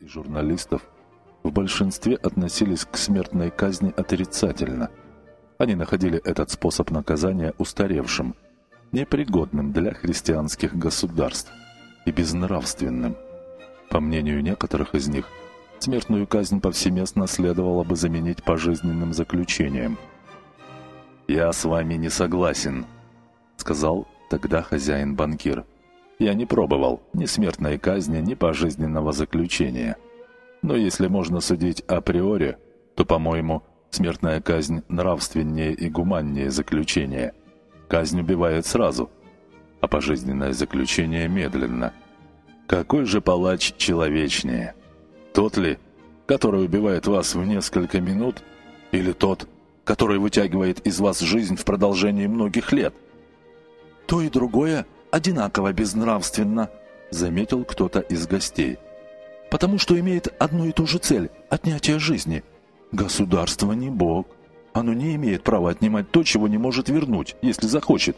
и журналистов в большинстве относились к смертной казни отрицательно. Они находили этот способ наказания устаревшим, непригодным для христианских государств и безнравственным. По мнению некоторых из них, смертную казнь повсеместно следовало бы заменить пожизненным заключением. «Я с вами не согласен», — сказал тогда хозяин-банкир. «Я не пробовал ни смертной казни, ни пожизненного заключения. Но если можно судить априори, то, по-моему, смертная казнь нравственнее и гуманнее заключения. Казнь убивает сразу, а пожизненное заключение медленно. Какой же палач человечнее?» Тот ли, который убивает вас в несколько минут, или тот, который вытягивает из вас жизнь в продолжении многих лет? То и другое одинаково безнравственно, заметил кто-то из гостей. Потому что имеет одну и ту же цель – отнятие жизни. Государство не бог. Оно не имеет права отнимать то, чего не может вернуть, если захочет.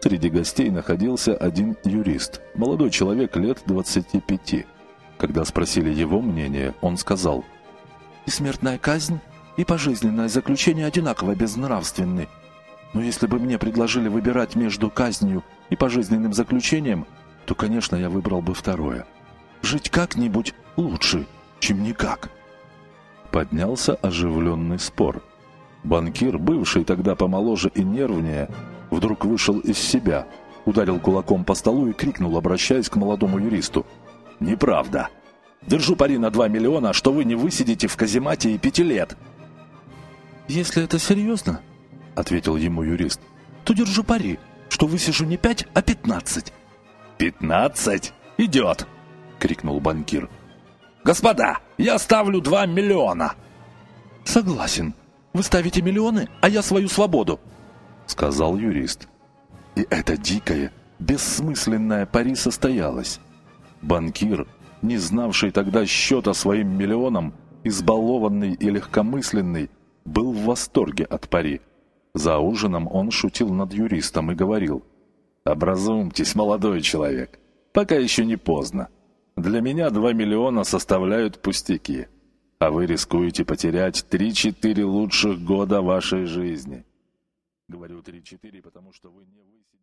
Среди гостей находился один юрист, молодой человек лет 25. Когда спросили его мнение, он сказал, «И смертная казнь, и пожизненное заключение одинаково безнравственны. Но если бы мне предложили выбирать между казнью и пожизненным заключением, то, конечно, я выбрал бы второе. Жить как-нибудь лучше, чем никак». Поднялся оживленный спор. Банкир, бывший тогда помоложе и нервнее, вдруг вышел из себя, ударил кулаком по столу и крикнул, обращаясь к молодому юристу – «Неправда. Держу пари на 2 миллиона, что вы не высидите в каземате и пяти лет». «Если это серьезно, — ответил ему юрист, — то держу пари, что высижу не пять, а пятнадцать». «Пятнадцать? Идет!» — крикнул банкир. «Господа, я ставлю 2 миллиона!» «Согласен. Вы ставите миллионы, а я свою свободу», — сказал юрист. И это дикое, бессмысленное пари состоялось. Банкир, не знавший тогда счета своим миллионам, избалованный и легкомысленный, был в восторге от пари. За ужином он шутил над юристом и говорил, «Образумьтесь, молодой человек, пока еще не поздно. Для меня два миллиона составляют пустяки, а вы рискуете потерять три-четыре лучших года вашей жизни». Говорю три-четыре, потому что вы не высидите.